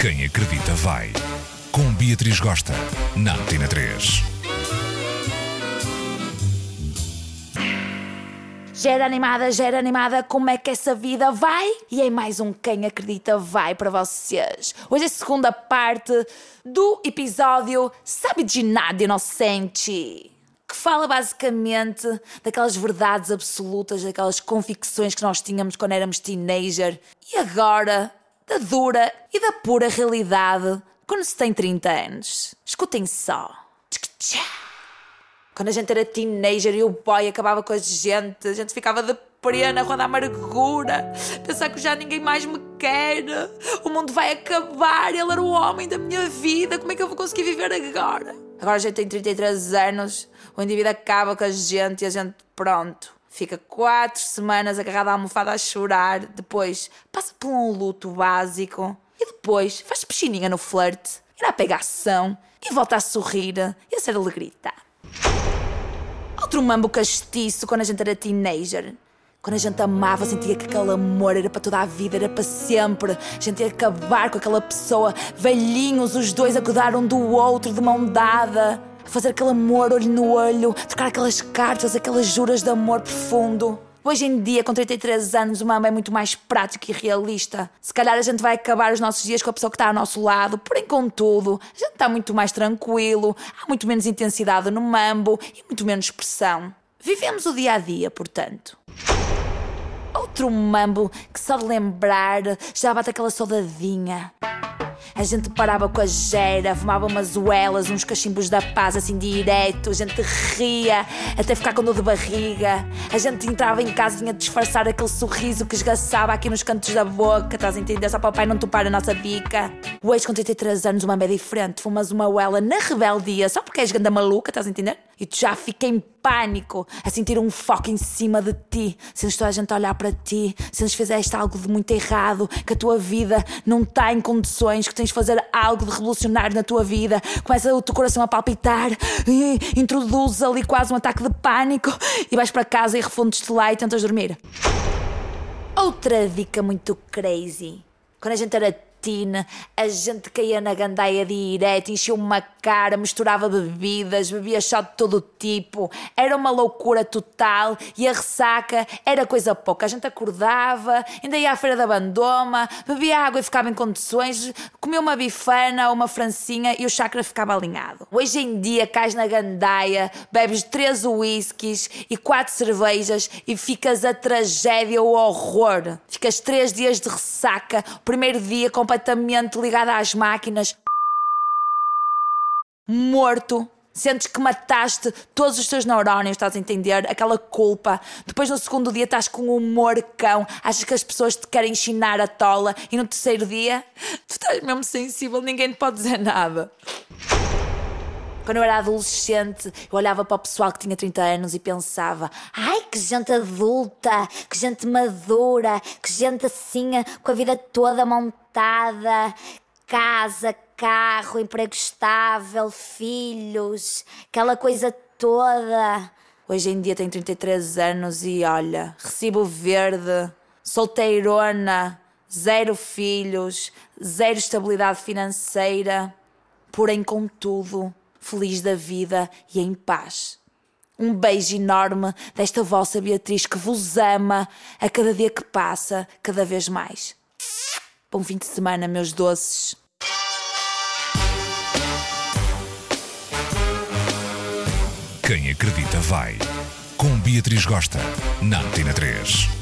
Quem acredita vai. Com Beatriz Gosta, na Antena 3. Gera animada, gera animada, como é que essa vida vai? E é mais um Quem Acredita Vai para vocês. Hoje é a segunda parte do episódio Sabe de Nada Inocente. Que fala basicamente daquelas verdades absolutas, daquelas convicções que nós tínhamos quando éramos teenager e agora da dura e da pura realidade quando se tem 30 anos. Escutem só. Quando a gente era teenager e o boy acabava com a gente, a gente ficava de pena a amargura, pensar que já ninguém mais me quer, o mundo vai acabar, ele era o homem da minha vida, como é que eu vou conseguir viver agora? Agora a gente tem 33 anos, o indivíduo acaba com a gente e a gente, pronto, fica quatro semanas agarrada à almofada a chorar, depois passa por um luto básico e depois faz piscininha no flerte, e na pegação e volta a sorrir e a ser alegrita. Outro mambo castiço quando a gente era teenager. Quando a gente amava, sentia que aquele amor era para toda a vida, era para sempre. A gente ia acabar com aquela pessoa, velhinhos, os dois a cuidar um do outro, de mão dada. Fazer aquele amor olho no olho, trocar aquelas cartas, aquelas juras de amor profundo. Hoje em dia, com 33 anos, o mambo é muito mais prático e realista. Se calhar a gente vai acabar os nossos dias com a pessoa que está ao nosso lado, porém, contudo, a gente está muito mais tranquilo, há muito menos intensidade no mambo e muito menos pressão. Vivemos o dia a dia, portanto. Outro mambo que só de lembrar já bate aquela saudadinha. A gente parava com a gera, fumava umas uelas, uns cachimbos da paz assim direto, a gente ria até ficar com dor de barriga. A gente entrava em casa e disfarçar aquele sorriso que esgaçava aqui nos cantos da boca, estás a entender? Só para o pai não topar a nossa bica. O ex com 33 anos, uma é diferente, fumas uma uela na rebeldia, só porque és ganda maluca, estás a entender? E tu já fica em pânico, a sentir um foco em cima de ti, sentes toda a gente a olhar para ti, sentes que fizeste algo de muito errado, que a tua vida não está em condições, que tens de fazer algo de revolucionário na tua vida, começa o teu coração a palpitar, e introduzes ali quase um ataque de pânico e vais para casa e refundes-te lá e tentas dormir. Outra dica muito crazy. Quando a gente era a gente caía na gandaia direto, enchia uma cara, misturava bebidas, bebia chá de todo tipo, era uma loucura total e a ressaca era coisa pouca. A gente acordava, ainda ia à feira da bandoma, bebia água e ficava em condições, comia uma bifana ou uma francinha e o chakra ficava alinhado. Hoje em dia cais na gandaia, bebes três whiskies e quatro cervejas e ficas a tragédia, o horror. Ficas três dias de ressaca, o primeiro dia completamente ligado às máquinas, morto. Sentes que mataste todos os teus neurónios, estás a entender? Aquela culpa. Depois, no segundo dia, estás com um humor cão. Achas que as pessoas te querem ensinar a tola. E no terceiro dia, tu estás mesmo sensível, ninguém te pode dizer nada. Quando eu era adolescente, eu olhava para o pessoal que tinha 30 anos e pensava: ai, que gente adulta, que gente madura, que gente assim, com a vida toda montada, casa, carro, emprego estável, filhos, aquela coisa toda. Hoje em dia tenho 33 anos e olha, recibo verde, solteirona, zero filhos, zero estabilidade financeira, porém, contudo, feliz da vida e em paz. Um beijo enorme desta vossa Beatriz que vos ama a cada dia que passa, cada vez mais. Bom fim de semana, meus doces. Quem acredita vai. Com Beatriz Gosta, na Antena 3.